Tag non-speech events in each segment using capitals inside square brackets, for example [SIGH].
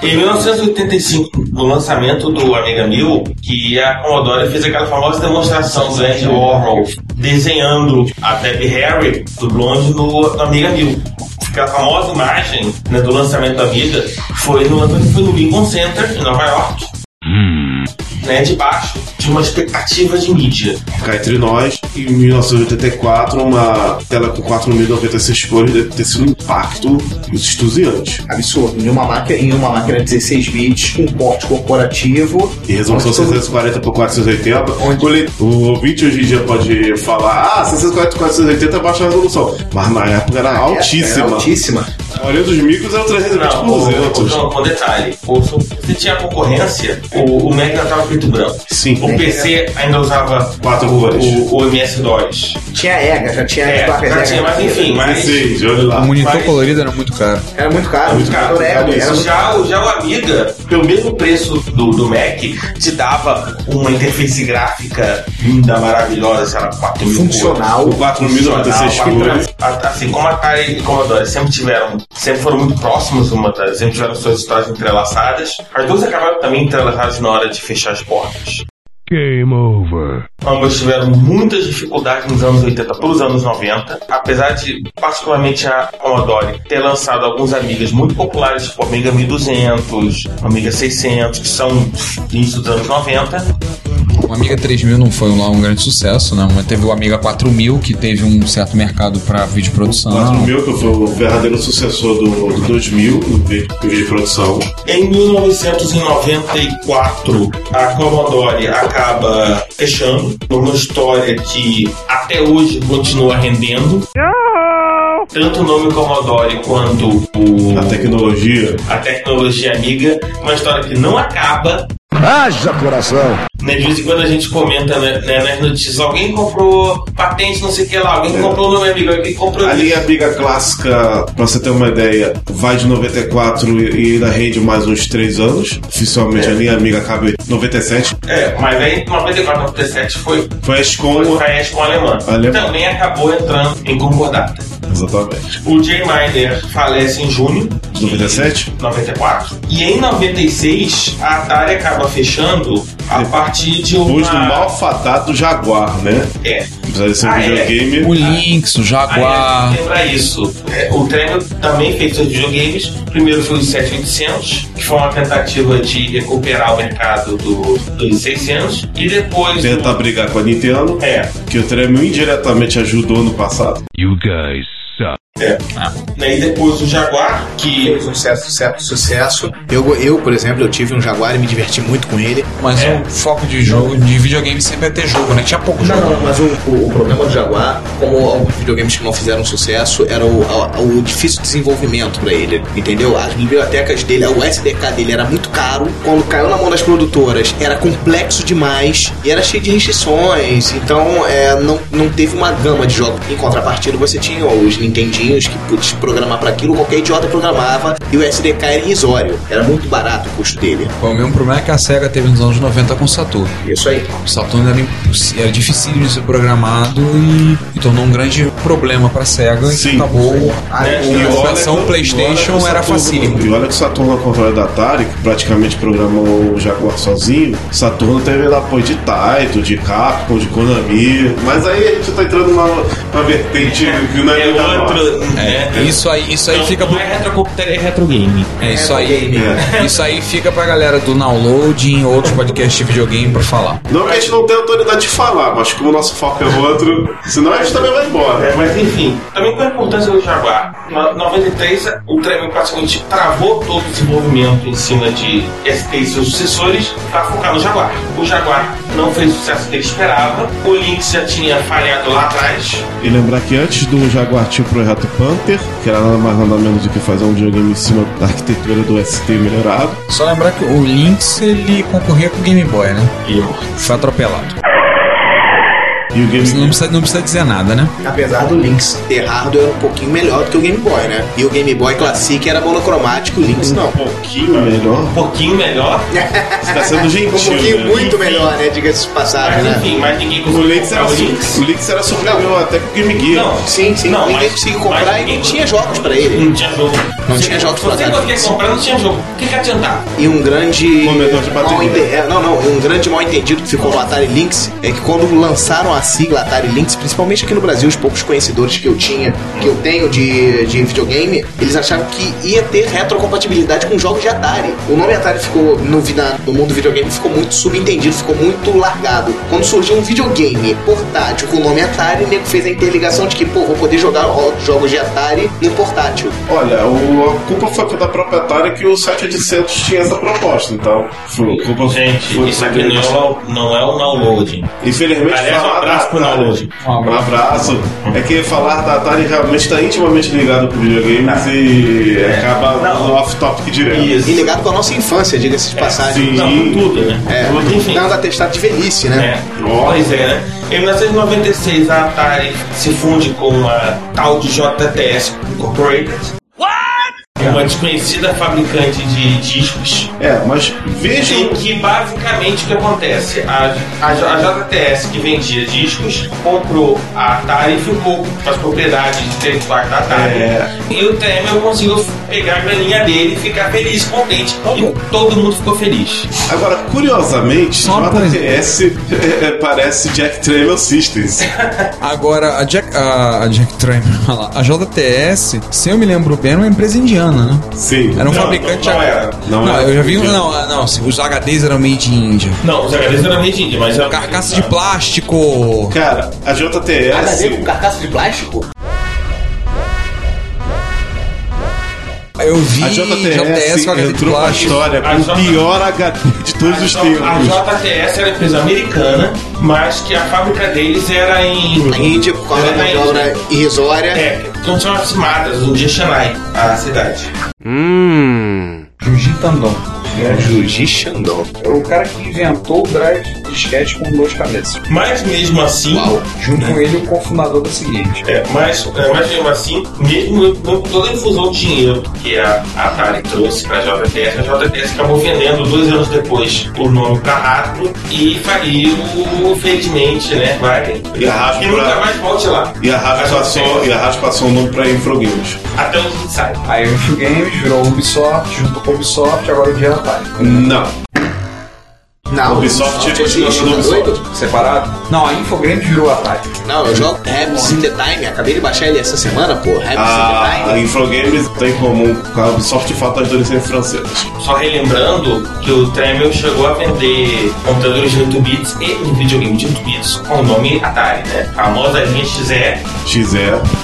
Em 1985, no lançamento do Amiga 1000, que a Commodore fez aquela famosa demonstração do Andy Warhol desenhando a Debbie Harry do Blonde no, no Amiga 1000. Aquela famosa imagem né, do lançamento da Amiga foi no, foi no Lincoln Center, em Nova York, né, debaixo de uma expectativa de mídia. Cá entre nós, em 1984, uma tela com 4096 cores deve ter sido um impacto extusiante. Absurdo. Em uma máquina, em uma máquina 16 bits, com porte corporativo. E resolução Onde todo- 640 por 480. Onde o ouvinte hoje em dia pode falar: ah, 640 por 480 é baixa resolução. Mas na época era altíssima. Era altíssima. A maioria dos micros era 320 Não, por o, 200. o, com detalhe, você tinha concorrência, o, o Mac ainda estava preto branco. Sim. O PC ainda usava Quatro cores. o, o MS-DOS. Tinha EGA, já tinha É, placas já tinha, mas enfim, mas... 16, olha lá. O monitor Mas- colorido era muito caro. Era muito caro. Muito caro. Era, era, era muito já, o, já o Amiga, pelo mesmo preço do, do Mac, te dava uma interface gráfica linda, maravilhosa, sei lá, 4 mil funcional. O 4096 Funcional, cores. a- Assim como a Atari e Commodore sempre tiveram, sempre foram muito próximos uma da sempre tiveram suas histórias entrelaçadas. As duas acabaram também entrelaçadas na hora de fechar as portas. Game over. Ambas tiveram muitas dificuldades nos anos 80 pelos anos 90, apesar de, particularmente a Commodore, ter lançado alguns amigas muito populares, tipo o Amiga 1200, o Amiga 600, que são início dos anos 90. O Amiga 3000 não foi lá um grande sucesso, né? Mas teve o Amiga 4000, que teve um certo mercado para vídeo produção. 4000, que foi o verdadeiro sucessor do, do 2000, no vídeo de produção. Em 1994, a Commodore acaba fechando numa história que até hoje continua rendendo. Tanto o nome Commodore quanto o, A tecnologia. a tecnologia amiga, uma história que não acaba. Haja coração! Né, de vez em quando a gente comenta né, né, nas notícias: alguém comprou patente, não sei o que lá, alguém comprou o nome amigo, alguém comprou A isso. linha Amiga clássica, pra você ter uma ideia, vai de 94 e ainda rende mais uns 3 anos. Oficialmente a linha Amiga acaba em 97. É, mas aí 94, 97 foi, Foi a Escom. foi pra Escom alemã. Alemã. Também acabou entrando em concordata. Exatamente. O Jay Miner falece em junho De 97? 94. E em 96, a Atari acaba fechando a partir de uma... Depois do malfadado Jaguar, né? É. Apesar de ser um Ah, é. videogame. O Lynx, o Jaguar. lembra isso. É, o Tremor também fez seus videogames. Primeiro foi o 7800, que foi uma tentativa de recuperar o mercado do, dos 600. E depois... Tenta brigar com a Nintendo, É, que o Tremel indiretamente ajudou no passado. You guys suck. é. Né, E depois o Jaguar, que... Fez um certo, certo sucesso. Eu, eu, por exemplo, eu tive um Jaguar e me diverti muito com ele. Mas É. o foco de jogo, de videogame sempre é ter jogo, né? Tinha pouco Não, jogo. não, mas o, o, o problema do Jaguar, como alguns videogames que não fizeram sucesso, era o, a- o difícil desenvolvimento pra ele, entendeu? As bibliotecas dele, o SDK dele era muito caro. Quando caiu na mão das produtoras, era complexo demais e era cheio de restrições. Então, é, não, não teve uma gama de jogos. Em contrapartida, você tinha os Nintendinhos que podia programar para aquilo, qualquer idiota programava e o SDK era irrisório. Era muito barato o custo dele. O mesmo problema é que a SEGA teve nos anos 90 com o Saturno. Isso aí. O Saturno era, era difícil de ser programado e, e tornou um grande problema pra SEGA Sim. e acabou a, É, a versão PlayStation era facílimo. E olha que o Saturno, ao contrário da Atari, que praticamente programou o Jaguar sozinho, Saturno teve apoio de Taito, de Capcom, de Konami. Mas aí a gente tá entrando numa, numa vertente que não é, É a né? É, isso aí, isso aí Não, fica não pro, é retrocomputer, é retrogame. é isso aí. Game. Isso aí fica pra galera do download em outros podcasts de videogame pra falar. Não que a gente não tenha autoridade de falar, mas como o nosso foco é outro, senão a gente também vai embora. É, mas enfim, também com a importância do Jaguar. Na 93, o Tremel praticamente travou todo o desenvolvimento em cima de ST e seus sucessores para focar no Jaguar. O Jaguar não fez o sucesso que ele esperava, o Lynx já tinha falhado lá atrás. E lembrar que antes do Jaguar tinha o Projeto Panther, que era nada mais nada menos do que fazer um videogame em cima da arquitetura do ST melhorado. Só lembrar que o Lynx ele concorria com o Game Boy, né? Foi atropelado. E o Game Não precisa, não precisa dizer nada, né? Apesar do Lynx ter hardware um pouquinho melhor do que o Game Boy, né? E o Game Boy Classic era monocromático, o Lynx um não. pouquinho melhor. Um pouquinho melhor, Você tá sendo gentil. [LAUGHS] Um pouquinho né? muito melhor, né? Diga-se de passagem, mas né? enfim, mas ninguém O conseguiu Lynx, comprar era, o Lynx. o Lynx era superior até que o Game Gear. Não, Sim, sim. Não, ninguém mas- conseguiu comprar e ninguém- não tinha jogos pra ele. não tinha jogo. Não Se- tinha jogos Se pra você dar. não queria comprar, não tinha jogo. O que, que adiantava? E um grande de bateria. mal é, não, não, e um grande mal entendido que ficou no Atari Lynx é que quando lançaram a sigla Atari Lynx, principalmente aqui no Brasil, os poucos conhecedores que eu tinha, que eu tenho de, de videogame, eles achavam que ia ter retrocompatibilidade com jogos de Atari. O nome Atari ficou no, na- no mundo do videogame ficou muito subentendido, ficou muito largado. Quando surgiu um videogame portátil com o nome Atari, o nego fez a interligação de que, pô, vou poder jogar jogos de Atari no portátil. Olha, o- a culpa foi da própria Atari que o 7800 tinha essa proposta, então. Foi, a culpa Gente, foi isso aqui não é, o, não é o downloading. Infelizmente, Aliás, abraço pro Atari- download. Um abraço. É que falar da Atari realmente está intimamente ligado com videogames e acaba no off-topic direto. Isso. E ligado com a nossa infância, diga-se de passagem. sim. Não, com tudo, né? É, Tudo, enfim. dando atestado de velhice, né? É, pois é, né? Em 1996, a Atari se funde com a tal de JTS Incorporated. Uma desconhecida fabricante de discos. É, mas vejam. Em que basicamente o que acontece? A, a, a JTS que vendia discos comprou a Atari e ficou com as propriedades intelectuais da Atari. É. E o Tremel conseguiu pegar a graninha dele e ficar feliz, contente. E todo mundo ficou feliz. Agora, curiosamente, Só. JTS é, [LAUGHS] é, parece Jack Tramiel Systems. [LAUGHS] Agora, a Jack, a, a Jack Tramiel, a JTS, se eu me lembro bem, era uma empresa indiana, né? Sim. Era um Não, fabricante. não- não era. Não Não, era. eu já vi. Não, não, sim, os HDs eram made in Índia. Não, os HDs eram meio de índia, mas era Carcaça de plástico. Cara, a JTS. HD com carcaça de plástico? Eu vi A JTS, com HD de entrou história A com o pior HD de todos os A tempos. JTS era uma empresa americana, mas que a fábrica deles era em. A Índia, da Era mão de na obra irrisória. É, então são as um dia Chennai, a cidade. Juji Tandon. Juji Shandong. É o cara que inventou o drive disquete com duas cabeças. Mas mesmo assim. Uau. Junto com ele, o cofundador da seguinte. É, mas, é, mas mesmo assim, mesmo com toda a infusão de dinheiro que a Atari trouxe para a JTS, a JTS acabou vendendo dois anos depois o nome para Hasbro e faliu, felizmente, né? Vai. E a Hasbro E nunca mais volte lá. E a passou, JTS. e a passou o nome pra Infrogames. Até onde gente sabe. Aí o Info Games virou Ubisoft, junto com o Ubisoft, agora o dia Atari. Não. Não, Ubisoft Ubisoft continua existe, sendo tá Ubisoft. Separado? Não, a Infogrames virou Atari. Não, eu jogo Habits in the Time. Acabei de baixar ele essa semana, pô. Habits in A, the a Time. Infrogames tem em comum com a Ubisoft de fato as duas francesas. Só relembrando que o Tremel chegou a vender computadores de 8 bits e um videogame de 8 bits com o nome Atari, né? A famosa linha XE, XE.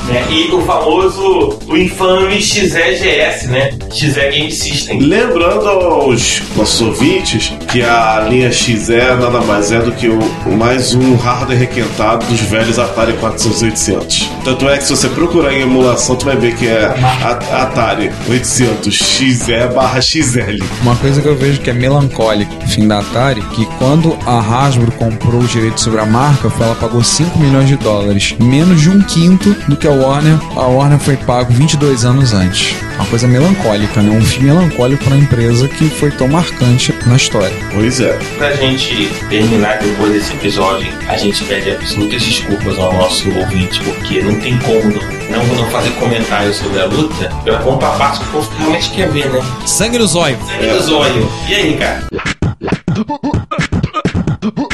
né? E o famoso, o infame XEGS, né? XE Game System. Lembrando aos nossos ouvintes que a linha linha XE nada mais é do que o, mais um hardware requentado dos velhos Atari 400 e 800. Tanto é que se você procurar em emulação, tu vai ver que é a- Atari 800 XE barra XL. Uma coisa que eu vejo que é melancólica, fim da Atari, que quando a Hasbro comprou o direito sobre a marca, ela pagou 5 milhões de dólares, menos de um quinto do que a Warner. A Warner foi pago 22 anos antes. Uma coisa melancólica, né? Um fim melancólico para uma empresa que foi tão marcante na história. Pois é. Pra gente terminar depois desse episódio, a gente pede absolutas desculpas ao nosso ouvinte, porque não tem como não, não, não fazer comentários sobre a luta, pela ponta a parte que o povo realmente quer ver, né? Sangue no zóio. Sangue no zóio. E aí, cara? [LAUGHS]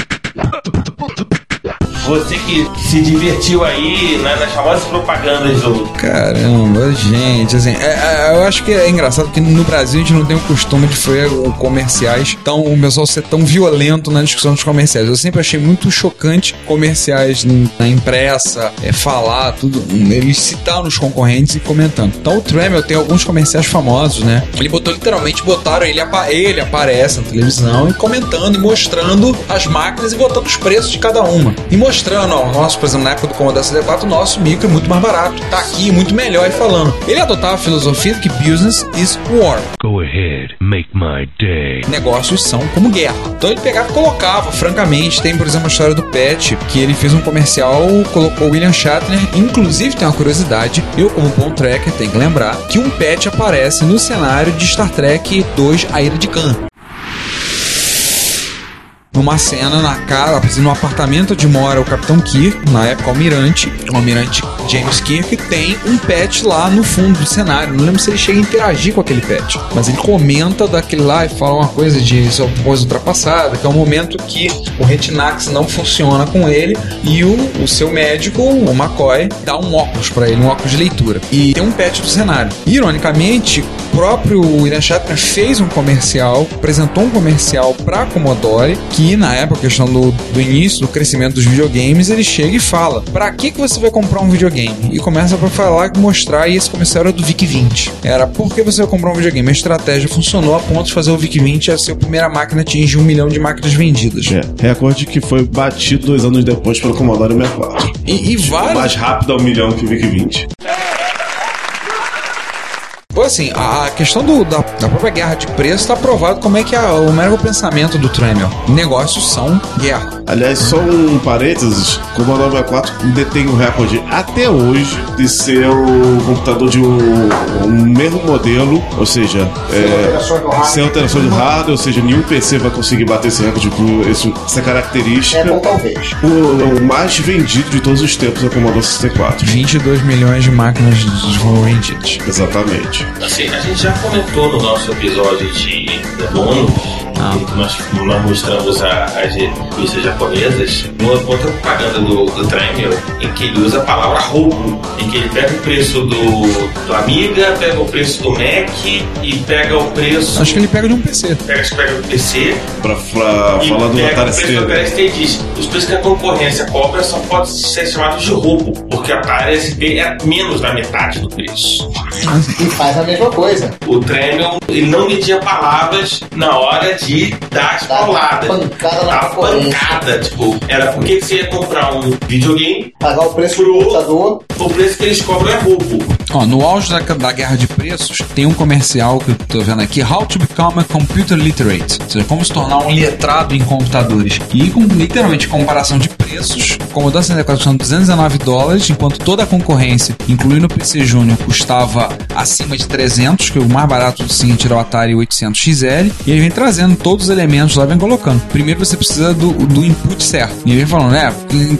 Você que se divertiu aí né, nas famosas propagandas do. Caramba, gente, assim, é- é- eu acho que é engraçado que no Brasil a gente não tem o costume de o- comerciais tão, o pessoal ser tão violento na discussão dos comerciais. Eu sempre achei muito chocante comerciais na impressa, é, falar, tudo, eles citando os concorrentes e comentando. Então o Tremel tem alguns comerciais famosos, né? Ele botou literalmente, botaram ele, apa- ele aparece na televisão e comentando e mostrando as máquinas e botando os preços de cada uma. E mostrando, ó, nosso, por exemplo, na época do Commodore 64, o nosso micro é muito mais barato. Tá aqui, muito melhor e falando. Ele adotava a filosofia de que business is war. Go ahead, make my day. Negócios são como guerra. Então ele pegava e colocava, francamente. Tem, por exemplo, a história do Pet, que ele fez um comercial, colocou William Shatner. Inclusive, tem uma curiosidade, eu, como bom tracker, tenho que lembrar que um Pet aparece no cenário de Star Trek 2 A Ira de Khan. Numa cena na cara, no apartamento onde mora o Capitão Kirk, na época almirante, o almirante James Kirk, tem um pet lá no fundo do cenário. Não lembro se ele chega a interagir com aquele pet, mas ele comenta daquele lá e fala uma coisa de isso é uma coisa ultrapassada, que é o momento que o Retinax não funciona com ele e o, o seu médico, o McCoy, dá um óculos pra ele, um óculos de leitura. E tem um pet do cenário. Ironicamente, o próprio William Shatner fez um comercial, apresentou um comercial pra Commodore, que na época, questão do, do início, do crescimento dos videogames, ele chega e fala: Pra que, que você vai comprar um videogame? E começa pra falar, mostrar, e esse comercial era do VIC-20. Era por que você vai comprar um videogame? A estratégia funcionou a ponto de fazer o VIC-20 a ser a primeira máquina a atingir um milhão de máquinas vendidas. É, recorde que foi batido dois anos depois pelo Commodore 64. E, e vários. Mais rápido ao milhão que o VIC-20. Pô, assim, a questão do- da, da própria guerra de preço está provado como é que é o mero pensamento do Tremel. Negócios são guerra. Aliás, só um parênteses: o Commodore 64 detém o recorde até hoje de ser o computador de um, um mesmo modelo, ou seja, é, sem alteração do hardware, ou seja, nenhum PC vai conseguir bater esse recorde por esse- essa característica. É bom, talvez. O, o mais vendido de todos os tempos é o Commodore 64. 22 milhões de máquinas vendidas. Exatamente. Assim, a gente já comentou no nosso episódio de bônus, que nós, nós mostramos a- as revistas japonesas, uma outra propaganda do, do Tremel, em que ele usa a palavra roubo, em que ele pega o preço do, do Amiga, pega o preço do Mac e pega o preço. Acho que ele pega de um PC. Pega, pega o PC Pra, pra e falar do Atari o preço do Atari ST. ST e diz: os preços que a concorrência cobra só podem ser chamados de roubo, porque a Atari ST é menos da metade do preço. E faz a mesma coisa. O Tremel, ele não media palavras na hora de dar as Dá pauladas. pancada na pancada, tipo, era porque que você ia comprar um videogame, Pagar o preço do Pro- computador. o preço que eles cobram é roubo. Ó, no auge da, da guerra de preços, tem um comercial que eu tô vendo aqui, How to Become a Computer Literate. Ou seja, como se tornar um letrado em computadores. E com literalmente comparação de preços, o Commodore 64 custando 219 dólares, enquanto toda a concorrência, incluindo o PC Júnior, custava acima de 300, que o mais barato do Sim era o Atari 800 XL. E ele vem trazendo todos os elementos lá, vem colocando. Primeiro você precisa do, do input certo. E ele vem falando, né,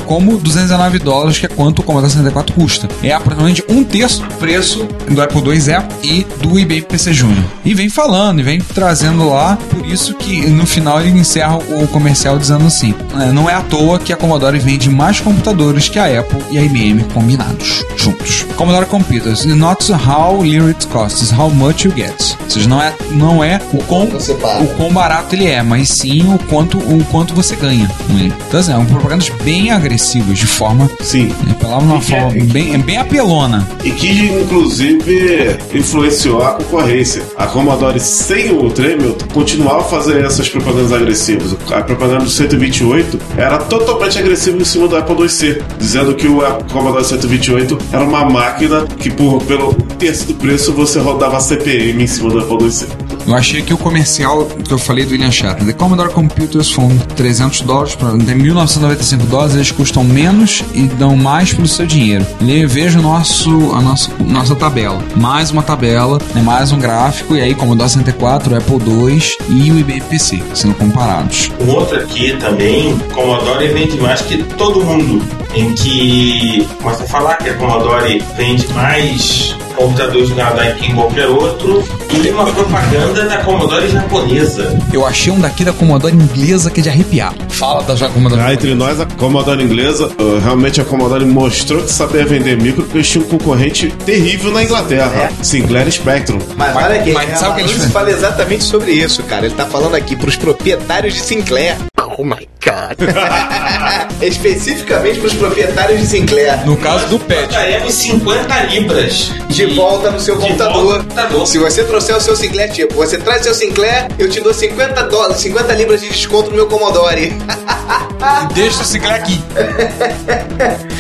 como 219 dólares, que é quanto o Commodore 64 custa. É aproximadamente um terço preço do Apple II E e do eBay PC Júnior. E vem falando, e vem trazendo lá, por isso que no final ele encerra o comercial dizendo assim: "É, não é à toa que a Commodore vende mais computadores que a Apple e a IBM combinados, juntos. Commodore Computers, not how little it costs, how much you get. Ou seja, não é, não é o quão, o quão barato ele é, mas sim o quanto, o quanto você ganha com ele. Então, assim, é um propagandas bem agressivas, de forma, Sim. né, de uma forma bem, bem apelona. E que inclusive influenciou a concorrência. A Commodore sem o Tremel continuava a fazer essas propagandas agressivas. A propaganda do 128 era totalmente agressiva em cima do Apple IIc, dizendo que o Commodore 128 era uma máquina que por pelo terço do preço você rodava CPM em cima do Apple IIc. Eu achei que o comercial que eu falei do William Shatner, The Commodore Computers foram 300 dólares, para 1995 dólares, eles custam menos e dão mais pelo seu dinheiro. Veja o nosso, a nossa, nossa tabela. Mais uma tabela, né, mais um gráfico, e aí Commodore 64, Apple II e o IBM PC, sendo comparados. Um outro aqui também, Commodore vende mais que todo mundo. Em que, começa a falar que a Commodore vende mais computadores do Canadá que em qualquer outro. E tem uma propaganda da Commodore japonesa. Eu achei um daqui da Commodore inglesa que é de arrepiar. Fala da já Commodore Cá entre nós, a Commodore inglesa, uh, realmente a Commodore mostrou que sabia vender micro porque eles tinham um concorrente terrível na Inglaterra, Sinclair e Spectrum. Mas olha aqui, mas sabe o que eles ele fala exatamente sobre isso, cara. Ele tá falando aqui pros proprietários de Sinclair. Oh my god. [LAUGHS] Especificamente pros proprietários de Sinclair. No caso do Pet. Pagaremos 50 libras De volta no seu de computador. computador. Se você trouxer o seu Sinclair, tipo, você traz seu Sinclair, eu te dou 50 dólares, 50 libras de desconto no meu Commodore. Deixa o Sinclair aqui.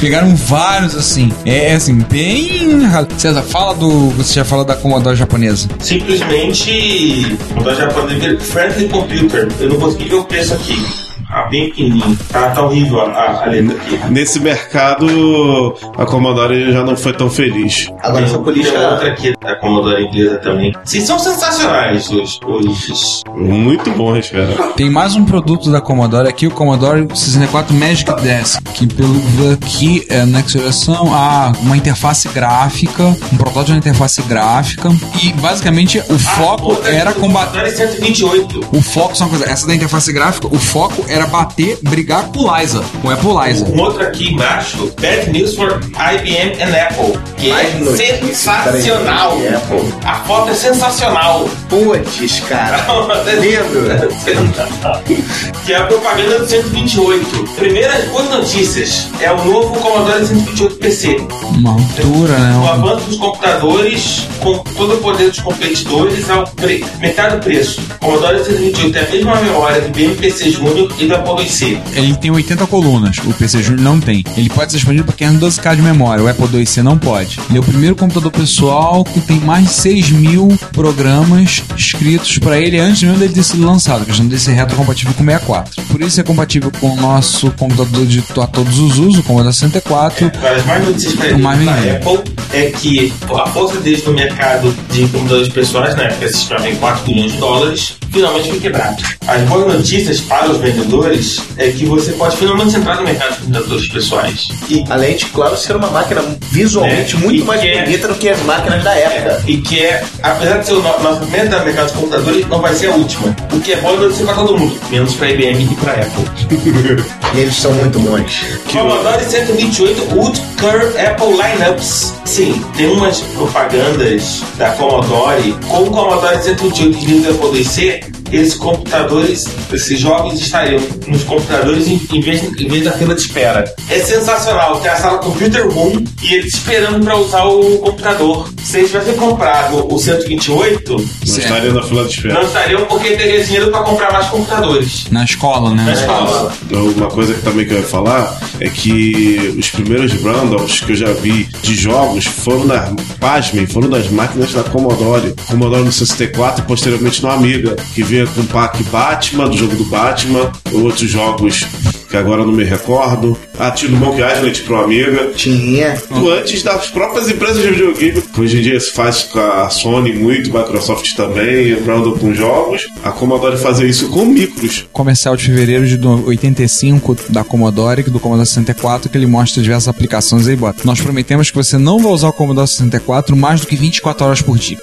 Pegaram vários assim. É assim, bem. César, fala do. Você já falou da Commodore japonesa. Simplesmente Commodore japonesa Friendly Computer. Eu não consegui ver o preço aqui. Ah, bem pequenininho. Tá, tá horrível a, a- a letra aqui. Nesse mercado, a Commodore já não foi tão feliz. Agora, essa Tem outra política. aqui da Commodore inglesa também. Sim, são sensacionais os, os Muito bons, cara. Tem mais um produto da Commodore aqui, o Commodore 64 Magic Desk, que pelo aqui é next geração, ah, uma interface gráfica, um protótipo de uma interface gráfica e basicamente o foco Outra era combater Commodore 128. o foco, só uma coisa, essa da interface gráfica, o foco era bater, brigar com o Liza, com o Apple Liza. Um outro aqui embaixo, Bad News for IBM and Apple, que Mais é notícias sensacional. Apple. A foto é sensacional. Putz, cara. [LAUGHS] Lindo. que é a propaganda do 128. Primeiras boas notícias é o novo Commodore 128 PC. Uma altura, né? O avanço dos computadores com todo o poder dos competidores ao pre... metade do preço. O Commodore 128 tem a mesma memória do BMPC Júnior e do Apple IC. Ele tem 80 colunas, o PC Junior não tem. Ele pode ser expandido para 512K de memória, o Apple IIc não pode. Ele é o primeiro computador pessoal que tem mais de 6 mil programas escritos para ele antes mesmo dele ter sido lançado, questão dele ser retrocompatível com o 64. Por isso é compatível com o nosso computador de a todos os usos, o Commodore 64. Agora, as mais notícias para da. Apple é que a força deles no mercado de computadores pessoais, na época se estimava em 4 bilhões de dólares, finalmente foi quebrado. As boas notícias para os vendedores é que você pode finalmente entrar no mercado de computadores pessoais. E Além de, claro, ser uma máquina visualmente É, muito e mais é- bonita do que as máquinas da época. E que é, apesar de ser o no- nossa primeira entrada no mercado de computadores, não vai ser a última. O que é bom vai ser para todo mundo, menos para IBM e para Apple. [LAUGHS] E eles são muito bons. Commodore 128 Wood Curve Apple Lineups. Sim, tem umas propagandas da Commodore com o Commodore 128 vindo da Apple IC. Esses computadores, esses jogos estariam nos computadores em, em vez, em vez da fila de espera. É sensacional, tem a sala Computer Room e eles esperando para usar o computador. Se eles tivessem comprado o 128, Não Certo. estaria na fila de espera. não estariam porque teria dinheiro para comprar mais computadores. Na escola, né? Na escola. Uma coisa que também que eu ia falar é que os primeiros bundles que eu já vi de jogos foram na, pasmem, foram nas máquinas da Commodore. Commodore no 64 e posteriormente no Amiga, que com o pack Batman, do jogo do Batman, outros jogos que agora não me recordo. Ah, tinha o Monkey Island pro Amiga. Tinha. Antes das próprias empresas de videogame. Hoje em dia se faz com a Sony muito, Microsoft também, bundle com jogos. A Commodore fazia isso com micros. comercial de fevereiro de do- 85 da Commodore, do Commodore 64, que ele mostra diversas aplicações aí, bota. Nós prometemos que você não vai usar o Commodore 64 mais do que 24 horas por dia.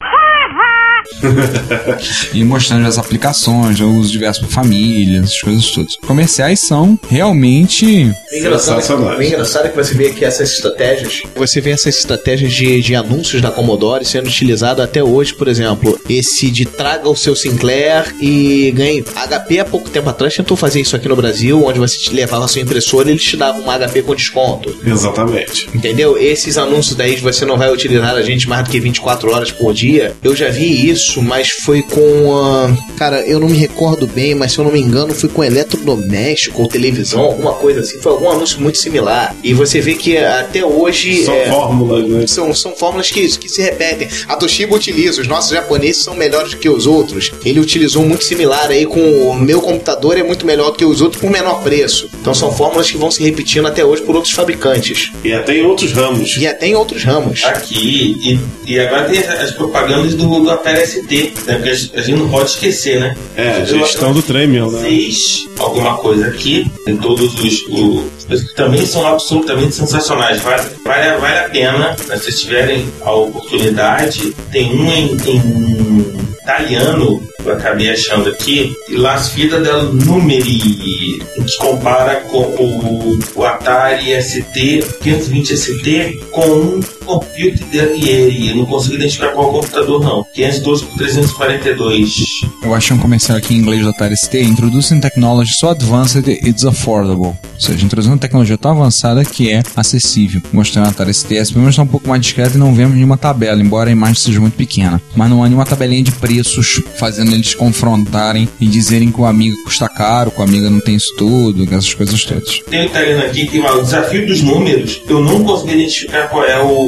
[LAUGHS] e mostrando as aplicações, o uso diverso para família, essas coisas todas. Comerciais são realmente O engraçado, é, engraçado é que você vê que essas estratégias. Você vê essas estratégias de, de anúncios da Commodore sendo utilizadas até hoje, por exemplo. Esse de traga o seu Sinclair e ganhe. A HP há pouco tempo atrás tentou fazer isso aqui no Brasil, onde você te levava a sua impressora e eles te davam uma HP com desconto. Exatamente. Entendeu? Esses anúncios daí de você não vai utilizar a gente mais do que 24 horas por dia. Eu já vi isso, mas foi com. ah, cara, eu não me recordo bem, mas se eu não me engano, foi com eletrodoméstico ou televisão, alguma coisa assim. Foi algum anúncio muito similar. E você vê que até hoje. São é, fórmulas, né? são, são fórmulas que, que se repetem. A Toshiba utiliza, os nossos japoneses são melhores do que os outros. Ele utilizou muito similar aí com o meu computador é muito melhor do que os outros por menor preço. Então são fórmulas que vão se repetindo até hoje por outros fabricantes. E até em outros ramos. E até em outros ramos. Aqui, e, e agora tem as propagandas do, do Atari Né? Porque a gente não pode esquecer, né? É, a Eu- gestão do Tremel, né? fez alguma coisa aqui, em todos os. os que também são absolutamente sensacionais. Vale, vale, vale a pena, né, se tiverem a oportunidade. Tem um em, em italiano, eu acabei achando aqui, La Sfida del Numeri, compara com o, o Atari ST 520 ST com um computer de Arrieri. Eu não consigo identificar qual computador, não. 512 por 342. Eu achei um comercial aqui em inglês do Atari ST, Introducing Technology so Advanced It's Affordable. Ou seja, introduzindo tecnologia tão avançada que é acessível. Mostrando o Atari ST. Essa primeira está um pouco mais discreta e não vemos nenhuma tabela, embora a imagem seja muito pequena. Mas não há nenhuma tabelinha de preços fazendo eles confrontarem e dizerem que o Amiga custa caro, que o Amiga não tem isso tudo, essas coisas todas. Tem um italiano aqui que o desafio dos números, eu não consegui identificar qual é o,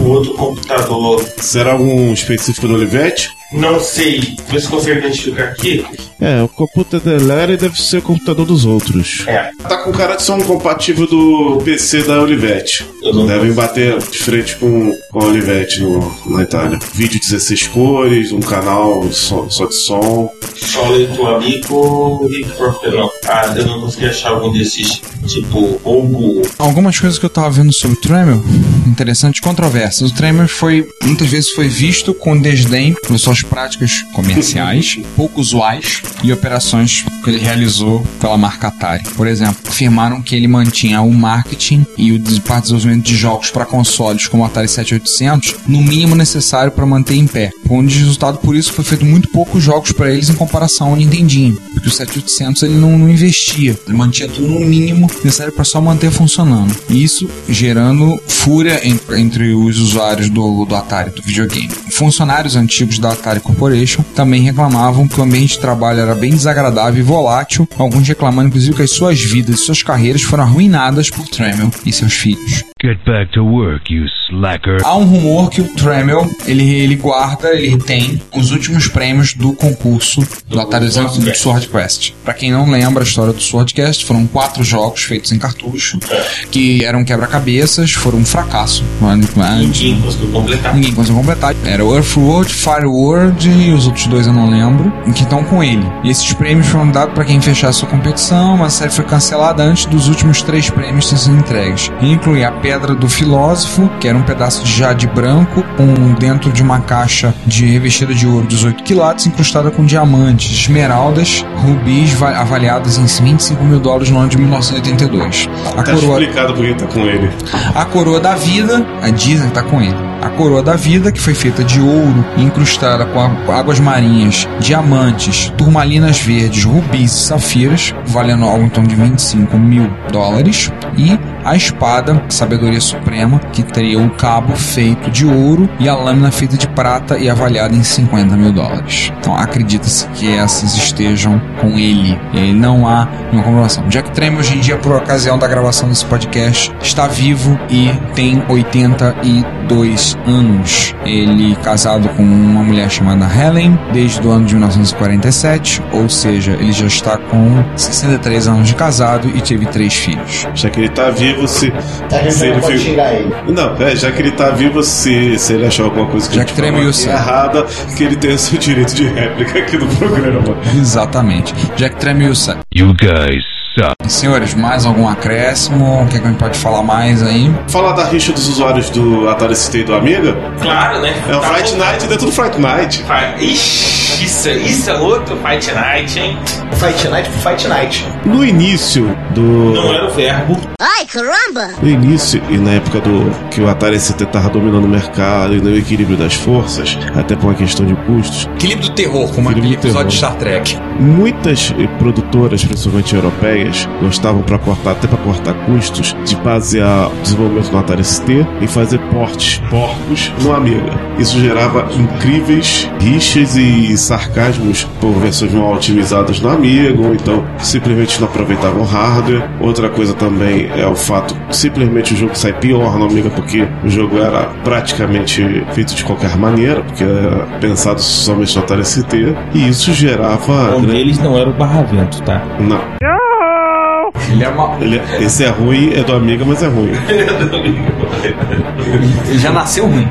o outro computador. Será algum específico do Olivetti? Não sei. Vê se consegue identificar aqui. É, o computador da Larry deve ser o computador dos outros. É. Tá com cara de ser um compatível do PC da Olivetti. Devem bater de frente com, com a Olivetti no, na Itália. Vídeo 16 cores, um canal só, só de som. Solo tu amigo e não. Ah, eu não consegui achar algum desses, tipo, Ogo. Algumas coisas que eu tava vendo sobre o Tremel, interessantes controvérsias. O Tremel foi, muitas vezes foi visto com desdém por suas práticas comerciais, [LAUGHS] pouco usuais, e operações que ele realizou pela marca Atari. Por exemplo, afirmaram que ele mantinha o marketing e o desenvolvimento de jogos para consoles como o Atari 7800 no mínimo necessário para manter em pé. Onde resultado por isso foi feito muito poucos jogos para eles em comparação ao Nintendinho, porque o 7800 ele não, não investia, ele mantinha tudo no mínimo necessário para só manter funcionando. Isso gerando fúria en- entre os usuários do, do Atari, do videogame. Funcionários antigos da Atari Corporation também reclamavam que o ambiente de trabalho era bem desagradável e volátil, alguns reclamando inclusive que as suas vidas e suas carreiras foram arruinadas por Tremel e seus filhos. Get back to work, you slacker. Há um rumor que o Tremel ele, ele guarda, ele retém os últimos prêmios do concurso do Atari 200 do Sword Quest. Pra quem não lembra a história do Sword Quest, foram quatro jogos feitos em cartucho que eram quebra-cabeças, foram um fracasso. Ninguém conseguiu completar. Ninguém conseguiu completar. Era o Earthworld, Fireworld e os outros dois eu não lembro, que estão com ele. E esses prêmios foram dados para quem fechasse sua competição, mas a série foi cancelada antes dos últimos três prêmios terem sido entregues. E inclui a Pedra do Filósofo, que era um pedaço de jade branco, com dentro de uma caixa de revestida de ouro 18 quilates, incrustada com diamantes, esmeraldas, rubis va- avaliados em 25 mil dólares no ano de 1982. A Tá coroa explicado por que tá com ele. a coroa da vida, a Disney tá com ele. A coroa da vida, que foi feita de ouro e incrustada com águas marinhas, diamantes, turmalinas verdes, rubis e safiras, valendo algo em torno de 25 mil dólares. E a espada, Sabedoria Suprema, que teria o cabo feito de ouro e a lâmina feita de prata e avaliada em 50 mil dólares. Então acredita-se que essas estejam com ele. E aí não há nenhuma comprovação. Jack Tremor, hoje em dia, por ocasião da gravação desse podcast, está vivo e tem 82 anos. Ele casado com uma mulher chamada Helen desde o ano de 1947, ou seja, ele já está com 63 anos de casado e teve três filhos. Já que ele tá vivo, se. A gente se não ele pode xingar ele. Não, é, já que ele tá vivo, se, se ele achar alguma coisa que Jack a gente falou aqui errada, que ele tenha [LAUGHS] seu direito de réplica aqui no programa. Exatamente. Jack Sam. You guys. Senhores, mais algum acréscimo? O que, é que a gente pode falar mais aí? Falar da rixa dos usuários do Atari ST e do Amiga Claro, né? é o Tá Fight bom. Night dentro do Fight Night. Ixi, isso, isso é outro Fight Night, hein? Fight Night pro Fight Night. No início do. Não era o verbo. No início e na época do que o Atari ST tava dominando o mercado e no equilíbrio das forças, até por uma questão de custos, Equilíbrio do terror, como aquele episódio de terror. Star Trek. muitas produtoras, principalmente europeias, gostavam para cortar até para cortar custos de basear o desenvolvimento do Atari ST e fazer portes porcos no Amiga. Isso gerava incríveis rixas e sarcasmos por versões mal otimizadas no Amiga, ou então simplesmente não aproveitavam o hardware. Outra coisa também é o fato simplesmente o jogo sai pior no Amiga porque o jogo era praticamente feito de qualquer maneira, porque era pensado somente no Atari ST, e isso gerava Um grande deles não era o Barravento, tá? não. Ele é uma... Ele, esse é ruim, é do Amiga, mas é ruim. Ele [LAUGHS] já nasceu ruim.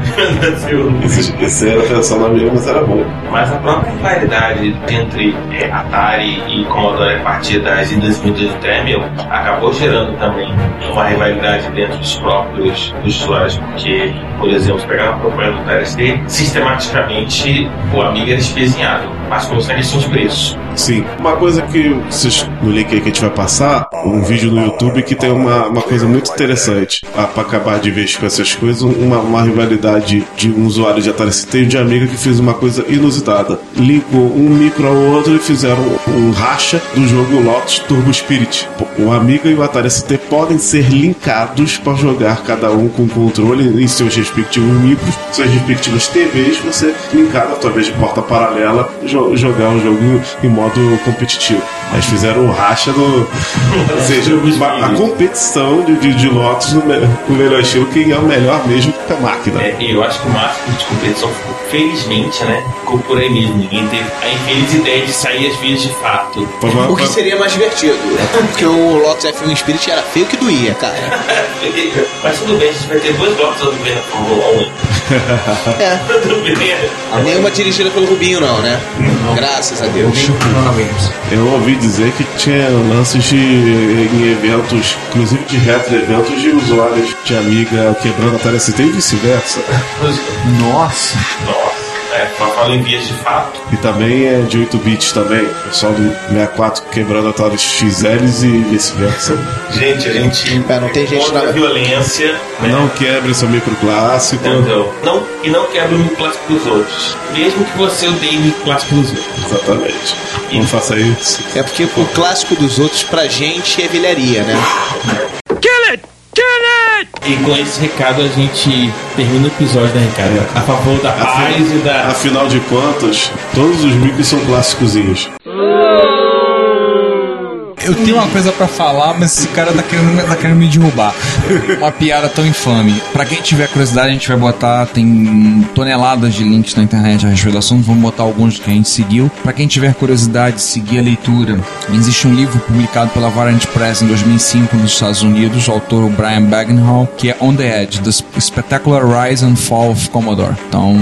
Esse, esse era pensando no Amiga, mas era bom. Mas a própria rivalidade entre é, Atari e Commodore a partir das idas e vindas do Tremel acabou gerando também uma rivalidade dentro dos próprios usuários, porque, por exemplo, se pegar uma propaganda do Atari ST, sistematicamente o Amiga era espezinhado, mas com questão de preço. Sim. Uma coisa que vocês, no link aí que a gente vai passar, um vídeo no YouTube que tem uma, uma coisa muito interessante. Ah, pra acabar de vez com essas coisas, uma, uma rivalidade de um usuário de Atari ST e de Amiga que fez uma coisa inusitada. Linkou um micro ao outro e fizeram um racha do jogo Lotus Turbo Spirit. O Amiga e o Atari ST podem ser linkados para jogar cada um com controle em seus respectivos micros, suas respectivas TVs, você linkado através de porta paralela, jo- jogar o jogo em modo competitivo. Eles fizeram o racha do. Ou seja, a competição de, de, de Lotus no, me- no melhor estilo, quem é o melhor mesmo que a máquina. É, eu acho que o máximo de competição, felizmente, né, ficou por aí mesmo. Ninguém teve a infeliz ideia de sair às vias de fato. Uma- O que seria mais divertido? [LAUGHS] Porque o Lotus F1 Spirit era feio que doía, cara. [LAUGHS] Mas tudo bem, a gente vai ter dois que vem na Fórmula 1. É. [LAUGHS] Nenhuma dirigida pelo Rubinho, não, né? Graças a Deus. Eu ouvi dizer que tinha lances de, em eventos, inclusive de retro eventos de usuários de Amiga quebrando a Atari ST e vice-versa. Nossa. Nossa, é, falo em vias de fato. E também é de 8 bits também. O pessoal do 64 quebrando Atari XLs e vice-versa. Gente, a gente. É, não tem gente contra na- a violência. Né? Não quebre seu micro clássico. Entendeu? Não, e não quebra o micro clássico dos outros. Mesmo que você odeie o micro clássico dos outros. Exatamente. Não faça isso. É porque o clássico dos outros pra gente é velharia, né? E com esse recado a gente termina o episódio, né, Ricardo? A favor da paz e da. Afinal de contas, todos os micros são clássicozinhos. Eu tenho uma coisa pra falar, mas esse cara tá querendo, tá querendo me derrubar. Uma piada tão infame. Pra quem tiver curiosidade, a gente vai botar. Tem toneladas de links na internet a respeito do assunto. Vamos botar alguns que a gente seguiu. Pra quem tiver curiosidade, seguir a leitura. Existe um livro publicado pela Variant Press em 2005 nos Estados Unidos. O autor Brian Bagenhall, que é On the Edge: The Spectacular Rise and Fall of Commodore. Então,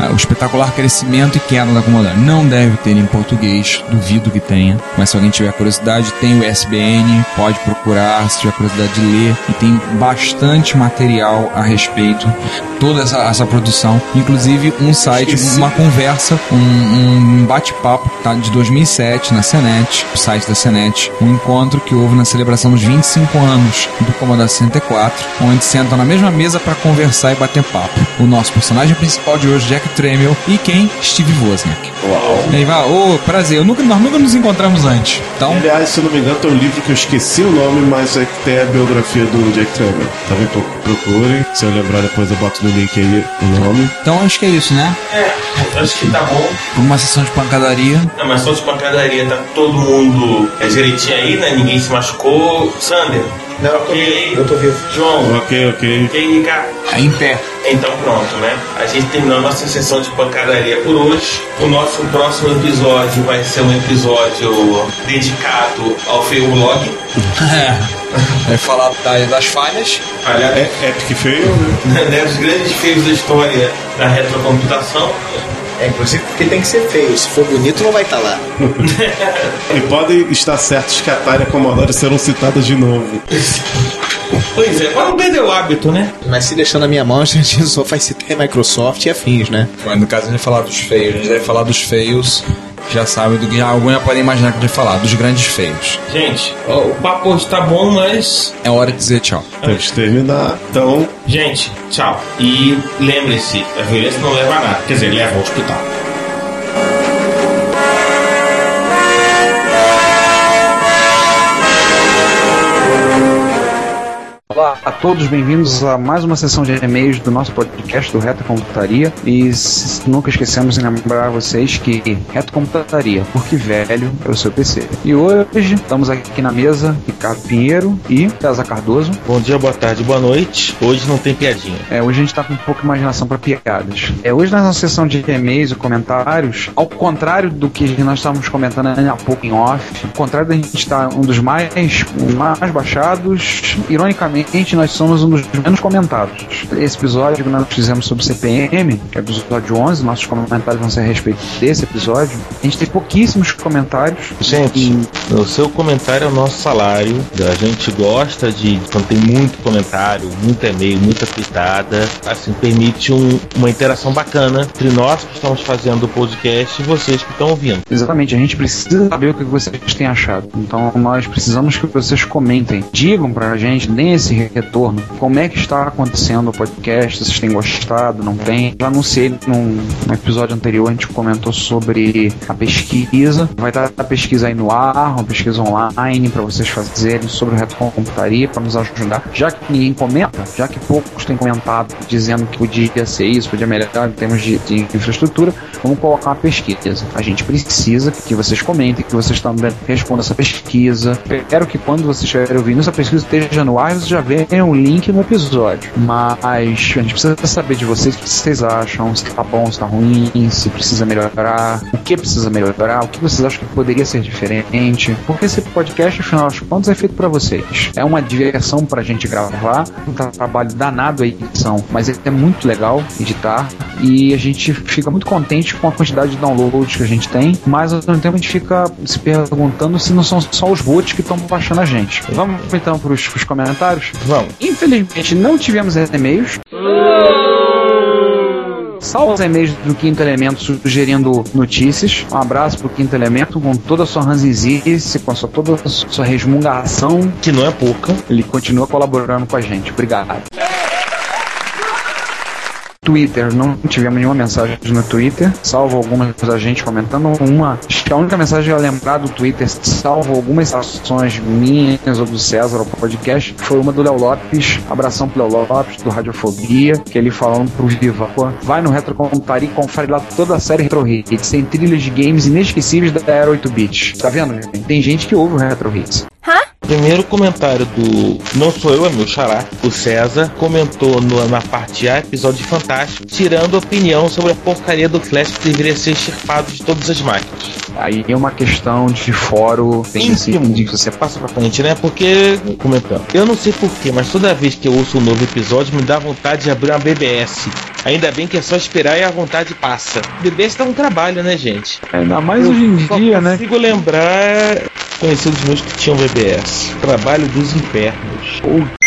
é, o espetacular crescimento e queda da Commodore. Não deve ter em português, duvido que tenha. Mas se alguém tiver curiosidade, tem o ISBN, pode procurar se tiver curiosidade de ler. E tem bastante material a respeito, toda essa, essa produção. Inclusive um site, Esqueci. uma conversa, um, um bate-papo tá, de 2007 na CNET, o site da CNET. Um encontro que houve na celebração dos 25 anos do Commodore 64, onde sentam na mesma mesa para conversar e bater papo. O nosso personagem principal de hoje, Jack Tramiel, e quem? Steve Wozniak. Uau. E aí vai, ô, prazer, eu nunca, nós nunca nos encontramos antes. Então, Aliás, se eu não me engano, tem um livro que eu esqueci o nome, mas é que tem a biografia do Jack Trevor. Também pro- procurem. Se eu lembrar depois eu boto no link aí o nome. então acho que é isso, né? É, acho que tá bom. Uma sessão de pancadaria. Não, mas só de pancadaria, tá todo mundo é, direitinho aí, né? Ninguém se machucou. Sander, Não, eu tô, ok. eu tô vivo. João, Ok, ok. ok, Ricardo. Aí em pé. Então pronto, né? A gente terminou a nossa sessão de pancadaria por hoje. O nosso próximo episódio vai ser um episódio dedicado ao feio blog. Vai [LAUGHS] falar da- das falhas. Aliás, É Epic Fail, né? [LAUGHS] né, dos grandes feios da história da retrocomputação. É, inclusive porque tem que ser feio. Se for bonito, não vai [LAUGHS] estar lá. E podem estar certos que a Atari e a Commodore serão citadas de novo. Pois é, para não perder o hábito, né? Mas se deixar na minha mão, [LAUGHS] a gente só vai citar Microsoft e afins, né? Mas no caso a gente vai falar dos feios, a gente vai falar dos feios, já sabe do que algum já pode imaginar que vai falar, dos grandes feios. Gente, o papo hoje tá bom, mas. É hora de dizer tchau. Temos que terminar. Então, Gente, tchau. E lembre-se, a violência não leva a nada. Quer dizer, leva ao hospital. Olá a todos, bem-vindos a mais uma sessão de e-mails do nosso podcast do Reto Computaria. E nunca esquecemos de lembrar vocês que Reto Computaria, porque velho é o seu PC. E hoje estamos aqui na mesa Ricardo Pinheiro e César Cardoso. Bom dia, boa tarde, boa noite. Hoje não tem piadinha. É, hoje a gente tá com pouca imaginação para piadas. É, hoje na nossa sessão de e-mails e comentários, ao contrário do que nós estávamos comentando há pouco em off, ao contrário da gente estar um dos mais, mais baixados, ironicamente nós somos um dos menos comentados. Esse episódio que nós fizemos sobre CPM, que é o episódio 11, nossos comentários vão ser a respeito desse episódio. A gente tem pouquíssimos comentários. Gente, o seu comentário é o nosso salário. A gente gosta de quando tem muito comentário, muito e-mail, muita pitada. Assim, permite um- uma interação bacana entre nós que estamos fazendo o podcast e vocês que estão ouvindo. Exatamente, a gente precisa saber o que vocês têm achado. Então nós precisamos que vocês comentem, digam pra gente, deem esse retorno, como é que está acontecendo o podcast, vocês têm gostado, não tem. Já anunciei num, no episódio anterior, a gente comentou sobre a pesquisa. Vai estar a pesquisa aí no ar, uma pesquisa online para vocês fazerem sobre o Reto Computaria para nos ajudar. Já que ninguém comenta, já que poucos têm comentado dizendo que podia ser isso, podia melhorar em termos de, de infraestrutura, vamos colocar uma pesquisa. A gente precisa que vocês comentem, que vocês também respondam essa pesquisa. Espero que quando vocês estiverem ouvindo essa pesquisa esteja no ar, vocês já vejam o link no episódio. Mas a gente precisa saber de vocês o que vocês acham, se tá bom, se tá ruim, se precisa melhorar, o que precisa melhorar, o que vocês acham que poderia ser diferente. Porque esse podcast, afinal das contas, é feito para vocês. É uma diversão pra gente gravar, um trabalho danado a edição, mas é muito legal editar e a gente fica muito contente com a quantidade de downloads que a gente tem, mas ao mesmo tempo a gente fica se perguntando se não são só os bots que estão baixando a gente. Vamos então para os comentários? Vamos. Infelizmente não tivemos e-mails. Salve os e-mails do Quinto Elemento sugerindo notícias. Um abraço pro Quinto Elemento com toda a sua ranzizice, com a sua, toda a sua resmungação. Que não é pouca. Ele continua colaborando com a gente. Obrigado. Twitter, não tivemos nenhuma mensagem no Twitter, salvo algumas da gente comentando. Uma, acho que a única mensagem eu lembrar do Twitter, salvo algumas ações minhas ou do César ao podcast, foi uma do Léo Lopes, abração pro Léo Lopes, do Radiofobia, que ele falando pro Viva, vai no Retrocomputaria e confere lá toda a série Retro Hits, sem trilhas de games inesquecíveis da era 8-bit. Tá vendo? Tem gente que ouve o Retro Hits. Primeiro comentário do Não Sou Eu, é meu xará, o César, comentou no- na parte A, episódio fantástico, tirando opinião sobre a porcaria do Flash que deveria ser extirpado de todas as máquinas. Aí é uma questão de fórum, tem assim, de que você Passa pra frente, né? Porque, comentando, eu não sei porquê, mas toda vez que eu ouço um novo episódio me dá vontade de abrir uma BBS. Ainda bem que é só esperar e a vontade passa. BBS dá um trabalho, né, gente? Ainda mais hoje em dia, né? consigo lembrar conhecidos meus que tinham BBS. Trabalho dos infernos. O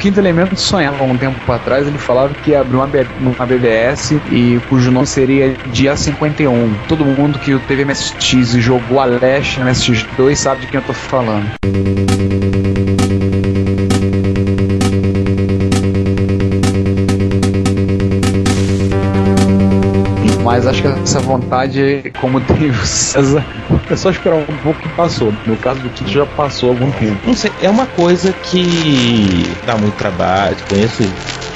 Quinto Elemento sonhava um tempo atrás, ele falava que ia abrir uma, B- uma BBS e cujo nome seria Dia 51. Todo mundo que teve MSX e jogou a Leste no MSX2 sabe de quem eu tô falando. Vontade, como [LAUGHS] teve o César, é só esperar um pouco que passou. No caso do Kit já passou algum tempo. Não sei, é uma coisa que dá muito trabalho. Conheço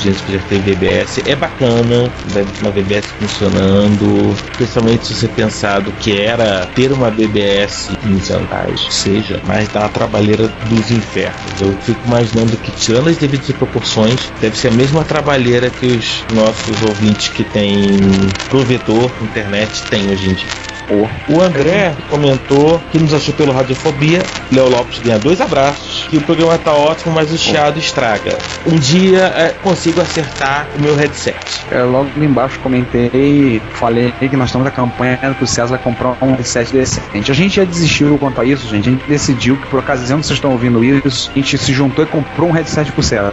gente que já teve BBS. É bacana, deve ter uma BBS funcionando. Principalmente se você pensar do que era ter uma BBS 15 anos atrás, seja, mas dá uma trabalheira dos infernos. Eu fico imaginando que, tirando as devidas proporções, deve ser a mesma trabalheira que os nossos ouvintes que têm provedor internet têm hoje em dia. O André comentou que nos achou pelo Radiofobia. Léo Lopes ganha dois abraços. Que o programa tá ótimo, mas o chiado estraga. Um dia é, consigo acertar o meu headset. É, logo embaixo comentei, falei que nós estamos na campanha que o César vai comprar um headset decente. A gente já desistiu quanto a isso, gente. A gente decidiu que, por ocasião que vocês estão ouvindo isso, a gente se juntou e comprou um headset pro César.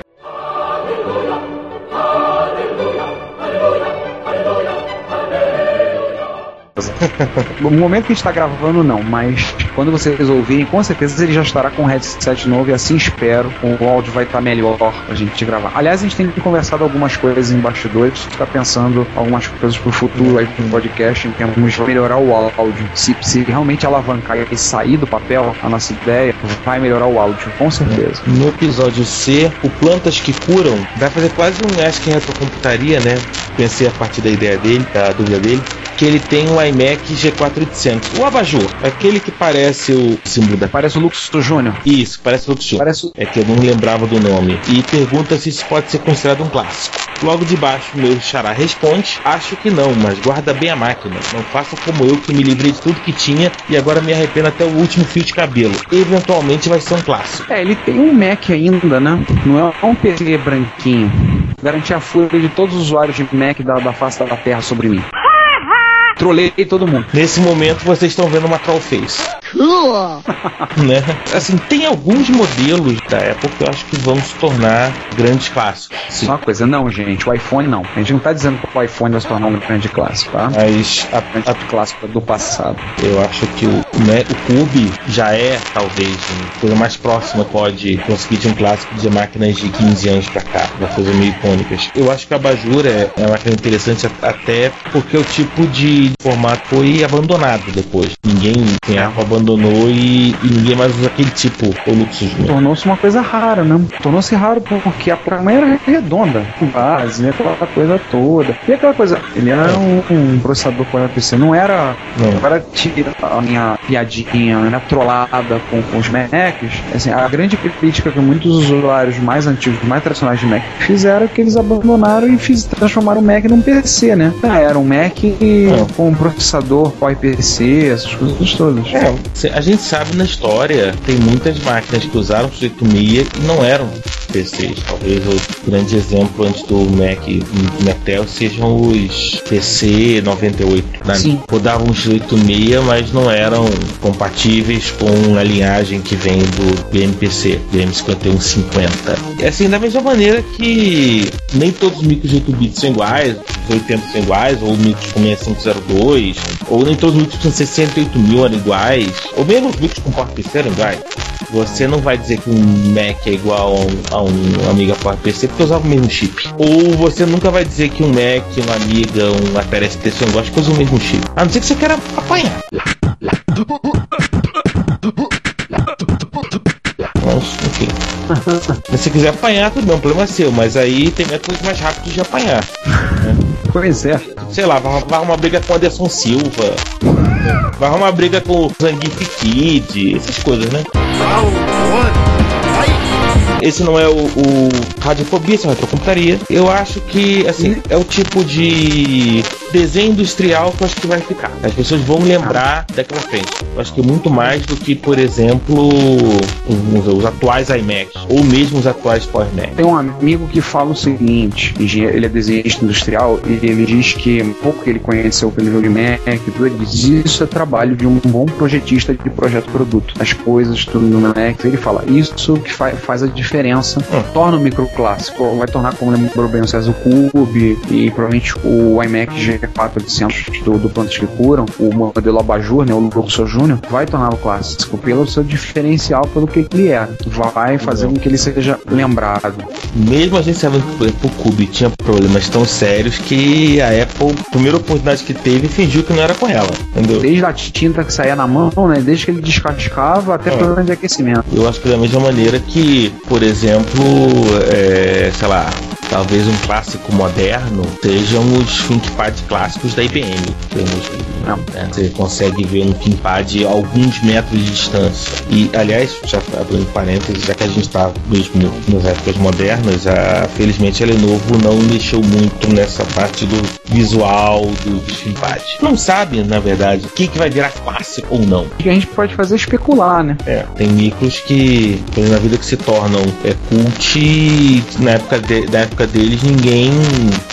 [LAUGHS] No momento que a gente está gravando, não, mas quando vocês ouvirem, com certeza ele já estará com um headset novo e assim espero. O áudio vai estar melhor pra gente gravar. Aliás, a gente tem conversado algumas coisas em bastidores, tá pensando algumas coisas pro futuro aí pro podcast, em termos de melhorar o áudio. Se, se realmente alavancar e sair do papel, a nossa ideia vai melhorar o áudio, com certeza. No episódio C, o Plantas que Curam vai fazer quase um Ask Retrocomputaria, né? Pensei a partir da ideia dele, da dúvida dele, que ele tem um iMac G4800. O abajur, aquele que parece o símbolo da. Parece o Luxo Júnior. Isso, parece o Luxo Júnior. Parece... É que eu não lembrava do nome. E pergunta se isso pode ser considerado um clássico. Logo de baixo, meu xará responde: Acho que não, mas guarda bem a máquina. Não faça como eu que me livrei de tudo que tinha e agora me arrependo até o último fio de cabelo. Eventualmente vai ser um clássico. É, ele tem um Mac ainda, né? Não é um PC branquinho. Garantir a fúria de todos os usuários de Mac da, da face da Terra sobre mim. [LAUGHS] Trolei todo mundo. Nesse momento vocês estão vendo uma trollface. Né? Assim, tem alguns modelos da Apple que eu acho que vão se tornar grandes clássicos. Sim. Só uma coisa, não, gente, o iPhone não. A gente não tá dizendo que o iPhone vai se tornar um grande clássico, tá? Mas a, grande a, clássico do passado. eu acho que o, né, o Cube já é, talvez, uma coisa mais próxima pode conseguir de um clássico de máquinas de 15 anos pra cá, uma coisa meio icônicas. Eu acho que a Bajura é, é uma máquina interessante a- até porque o tipo de formato foi abandonado depois. Ninguém tem Apple abandonou e, e ninguém mais usa aquele tipo, o Luxus Junior. Tornou-se uma coisa rara, né? Tornou-se raro porque a placa era redonda, com base, aquela coisa toda. E aquela coisa, ele era um, um processador com PC, não era. Não. Agora tira a minha piadinha, né, trollada com, com os Macs. Assim, a grande crítica que muitos usuários mais antigos, mais tradicionais de Mac fizeram é que eles abandonaram e fiz, transformaram o Mac num PC, né? Ah, era um Mac com um processador Core PC, essas coisas todas. É, a gente sabe na história, tem muitas máquinas que usaram 886 e não eram PCs. Talvez o grande exemplo antes do Mac do Mactel sejam os PC 98. Né? Sim. Rodavam 86, mas não eram compatíveis com a linhagem que vem do BMPC, BM5150. E assim, da mesma maneira que nem todos os micros de 8 bits são iguais, os 80 são iguais, ou micros com 6502, ou nem todos os micros com 68 mil eram iguais, ou mesmo micros com PowerPC eram iguais. Você não vai dizer que um Mac é igual a um, Amiga PowerPC porque usava o mesmo chip. Ou você nunca vai dizer que um Mac, uma Amiga, um Atari ST são iguais porque usam o mesmo chip. A não ser que você queira apanhar. Mas, enfim. Se você quiser apanhar, tudo bem, o problema é seu, mas aí tem métodos mais rápidos de apanhar. Pois é. Sei lá, vai, vai arrumar briga com o Anderson Silva, vai arrumar briga com o Zangief Kid, essas coisas, né? Esse não é o, o Radiofobia, esse é Retrocomputaria. Eu acho que, assim, é o tipo de desenho industrial que eu acho que vai ficar. As pessoas vão lembrar daqui pra frente. Eu acho que muito mais do que, por exemplo, os, os atuais iMacs, ou mesmo os atuais Power Mac. Tem um amigo que fala o seguinte: ele é desenhista industrial e ele diz que pouco que ele conheceu o nível de Mac, e tudo, ele diz isso é trabalho de um bom projetista de projeto produto. As coisas, tudo no Mac. Ele fala, isso que fa- faz a diferença, torna o micro clássico, vai tornar, como lembrou bem o César, o Cube e provavelmente o iMac G4800 do, do Plantas que Curam, o modelo Abajur, né, o Luxor Júnior, vai tornar o clássico pelo seu diferencial, pelo que ele é. Vai fazer com que ele seja lembrado. Mesmo a gente sabendo que, por exemplo, o Cube tinha problemas tão sérios que a Apple, a primeira oportunidade que teve, fingiu que não era com ela. Entendeu? Desde a tinta que saía na mão, né? Desde que ele descascava até É. problema de aquecimento. Eu acho que da mesma maneira que, por exemplo, é, sei lá, talvez um clássico moderno, sejam os ThinkPad clássicos da IBM. Temos, né, você consegue ver um ThinkPad a alguns metros de distância. E, aliás, já abrindo parênteses, já que a gente está mesmo nas épocas modernas, a, felizmente a Lenovo não mexeu muito nessa parte do visual do, do ThinkPad. Não sabe, na verdade, o que, que vai virar clássico ou não. O que a gente pode fazer é especular, né? É, tem micros que na vida que se tornam é, cult na época, de, na época deles ninguém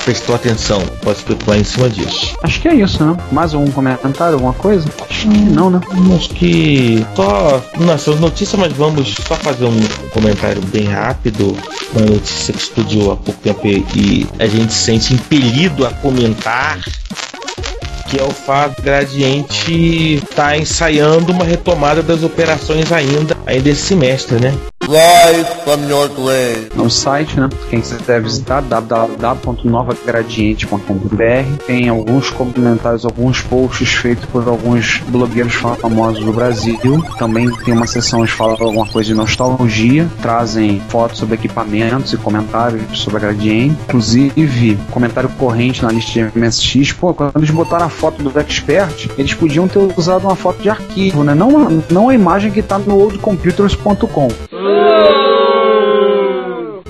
prestou atenção. Pode especular em cima disso. Acho que é isso, né? Mais algum comentário, alguma coisa? Acho que não, né? Acho que só nossa notícia, mas vamos só fazer um comentário bem rápido. Uma notícia que explodiu há pouco tempo e, e a gente se sente impelido a comentar que é o fato Gradiente estar tá ensaiando uma retomada das operações ainda, ainda esse semestre, né? Live from your No site, né? Quem quiser visitar www.novagradiente.com.br tem alguns comentários, alguns posts feitos por alguns blogueiros famosos do Brasil. Também tem uma seção que fala alguma coisa de nostalgia, trazem fotos sobre equipamentos e comentários sobre a Gradiente. Inclusive, comentário corrente na lista de MSX, pô, quando eles botaram a foto do Expert, eles podiam ter usado uma foto de arquivo, né? Não, não a imagem que está no oldcomputers.com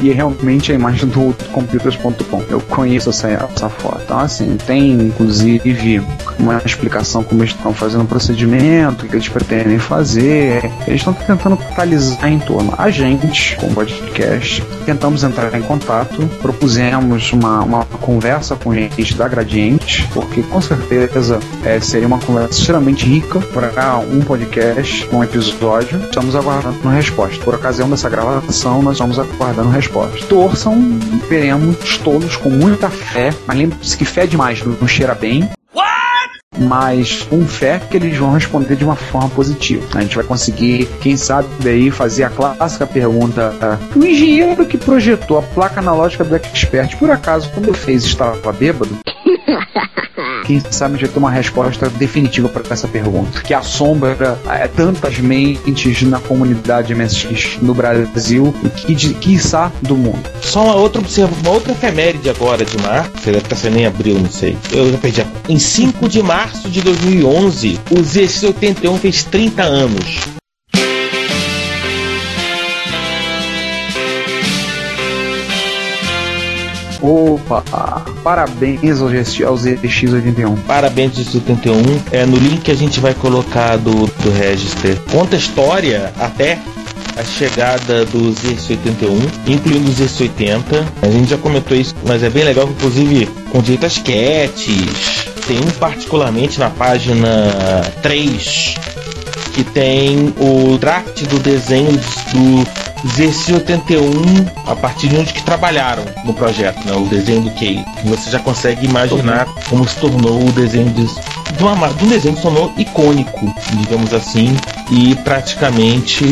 e realmente a imagem do computers.com. Eu conheço essa, essa foto. Então, assim, tem inclusive uma explicação como eles estão fazendo o procedimento, o que eles pretendem fazer. Eles estão tentando totalizar em torno. A gente, com o podcast, tentamos entrar em contato, propusemos uma, uma conversa com gente da Gradiente, porque com certeza é, seria uma conversa extremamente rica para um podcast, um episódio. Estamos aguardando resposta. Por ocasião dessa gravação, nós estamos aguardando resposta Torçam, veremos todos com muita fé, mas lembre-se que fé demais não cheira bem. Mas com fé que eles vão responder de uma forma positiva. A gente vai conseguir, quem sabe, daí fazer a clássica pergunta: o engenheiro que projetou a placa analógica do Expert, por acaso, quando fez, estava bêbado? Quem sabe vai ter uma resposta definitiva para essa pergunta, que assombra é, tantas mentes na comunidade MSX no Brasil e que, de, quiçá, do mundo. Só uma outra uma outra efeméride agora de março, deve estar nem abril, não sei. Eu já perdi. Em 5 de março de 2011, o ZX81 fez 30 anos. Opa, parabéns ao, GX, ao ZX81. Parabéns ao ZX81. É, no link que a gente vai colocar do, do Register, conta a história até a chegada do ZX81, incluindo o ZX80. A gente já comentou isso, mas é bem legal, inclusive com direito às sketches. Tem um particularmente na página 3 que tem o draft do desenho do ZC81 a partir de onde que trabalharam no projeto, né? O desenho do Kay. Você já consegue imaginar como se tornou o desenho de, de, uma, de um desenho que se tornou icônico, digamos assim, e praticamente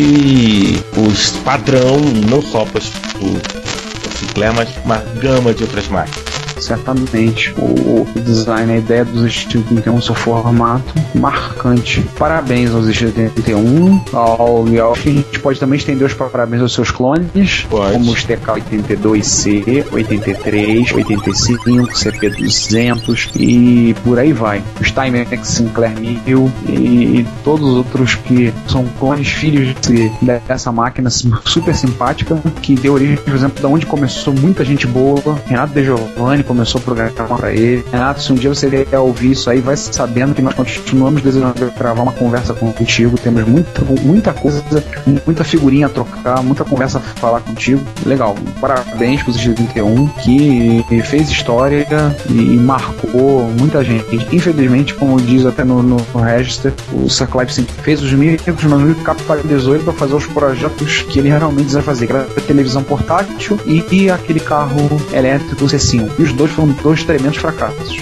o padrão, não só para o Sinclair, mas uma gama de outras máquinas certamente. O, o design, a ideia dos estilos 31, seu formato marcante. Parabéns aos estilos 31, ao. A gente pode também estender os parabéns aos seus clones, pode. como os TK82C, 83, 85, CP200 e por aí vai. Os Timex Sinclair 1000 e, e todos os outros que são clones filhos de, dessa máquina super simpática que deu origem, por exemplo, da onde começou muita gente boa, Renato De Giovanni, começou o programa para ele. Renato, se um dia você vier ouvir isso aí, vai sabendo que nós continuamos desejando gravar uma conversa contigo. Temos muita, muita coisa, muita figurinha a trocar, muita conversa a falar contigo. Legal. Parabéns pro X31, que fez história e marcou muita gente. Infelizmente, como diz até no, no Register, o Sir Clive sempre fez os micros, mas não capitalizou ele para fazer os projetos que ele realmente vai fazer, que era a televisão portátil e, e aquele carro elétrico C5. E os dois foram dois tremendos fracassos.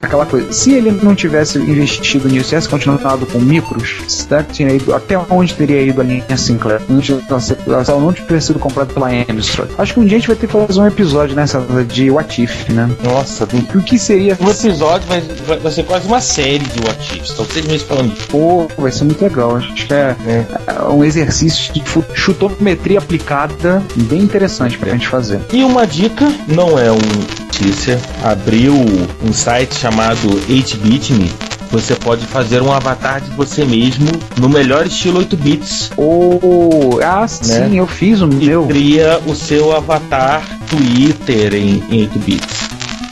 aquela coisa. Se ele não tivesse investido nisso, tivesse continuado com micros, será que tinha ido, até onde teria ido a linha Sinclair? Da ela não tivesse sido comprada pela Amstrad. Acho que um dia a gente vai ter que fazer um episódio nessa de What If, né? Nossa, O que seria um episódio vai, vai, vai ser quase uma série de What Ifs. Estão seis meses falando disso. Pô, vai ser muito legal. Acho que é, é um exercício de chutometria aplicada bem interessante pra gente fazer. E uma dica, não é um notícia, abriu um site chamado 8bitme. Você pode fazer um avatar de você mesmo no melhor estilo 8 bits. Oh, ah, sim, eu fiz o E meu. cria o seu avatar Twitter em, em 8 bits.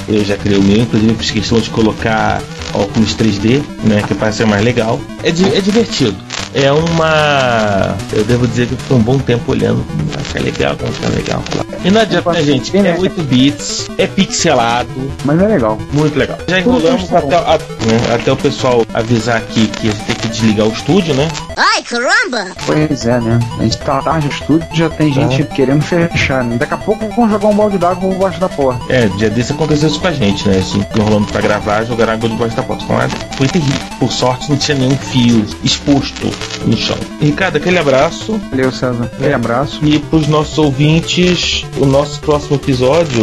Eu já criei o meu, inclusive fiz questão de colocar óculos 3D, né? Que parece ser mais legal. É, di- é divertido. É uma. Eu devo dizer que eu fiquei um bom tempo olhando. Vai ficar legal, vai ficar legal. E não adianta, né, gente? É 8 bits, é pixelado, Mas é legal. muito legal. Já enrolamos até, a- né, até o pessoal avisar aqui que tem que desligar o estúdio, né? Ai, caramba! Pois é, né? A gente tá tarde no estúdio, já tem gente querendo fechar. Né? Daqui a pouco vão jogar um balde d'água por baixo da porta. É, dia desse aconteceu isso com a gente, né? A gente enrolando pra gravar, jogaram água debaixo da porta. Foi, uma- foi terrível. Por sorte, não tinha nenhum fio exposto no chão. Ricardo, aquele abraço. Valeu, César. Um abraço. E pros nossos ouvintes, o nosso próximo episódio,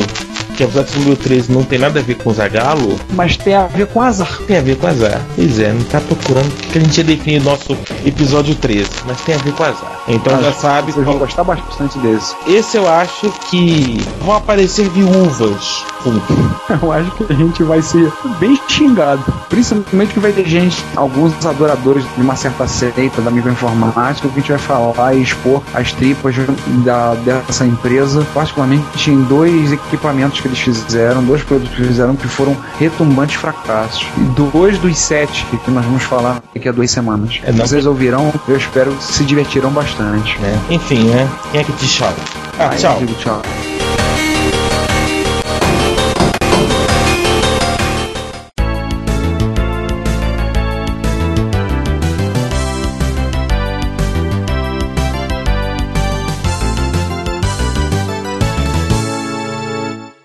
que apesar de ser número 13 não tem nada a ver com Zagalo, Mas tem a ver com azar. tem a ver com azar. Pois é, não tá procurando que a gente ia definir nosso episódio 13, mas tem a ver com azar. Então já sabe, Vocês vão gostar bastante desse. esse eu acho que vão aparecer viúvas. [LAUGHS] Eu acho que a gente vai ser bem xingado. Principalmente que vai ter gente, alguns adoradores de uma certa seita da microinformática, que a gente vai falar e expor as tripas da, dessa empresa, particularmente em dois equipamentos que eles fizeram, dois produtos que fizeram que foram retumbantes fracassos. E dois dos sete que nós vamos falar daqui a duas semanas. É, Vocês ouvirão, eu espero que se divertirão bastante. né? Enfim, né? Quem é que te chama? Ah, Aí tchau. tchau.